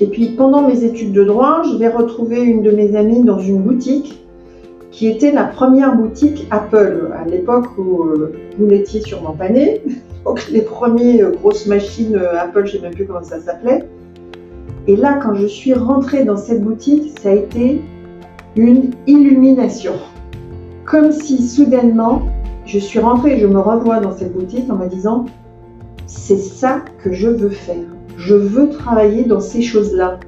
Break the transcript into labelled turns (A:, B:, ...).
A: Et puis pendant mes études de droit, je vais retrouver une de mes amies dans une boutique qui était la première boutique Apple, à l'époque où euh, vous n'étiez sûrement pas né. Donc les premières grosses machines euh, Apple, je ne sais même plus comment ça s'appelait. Et là, quand je suis rentrée dans cette boutique, ça a été une illumination. Comme si soudainement, je suis rentrée et je me revois dans cette boutique en me disant, c'est ça que je veux faire. Je veux travailler dans ces choses-là.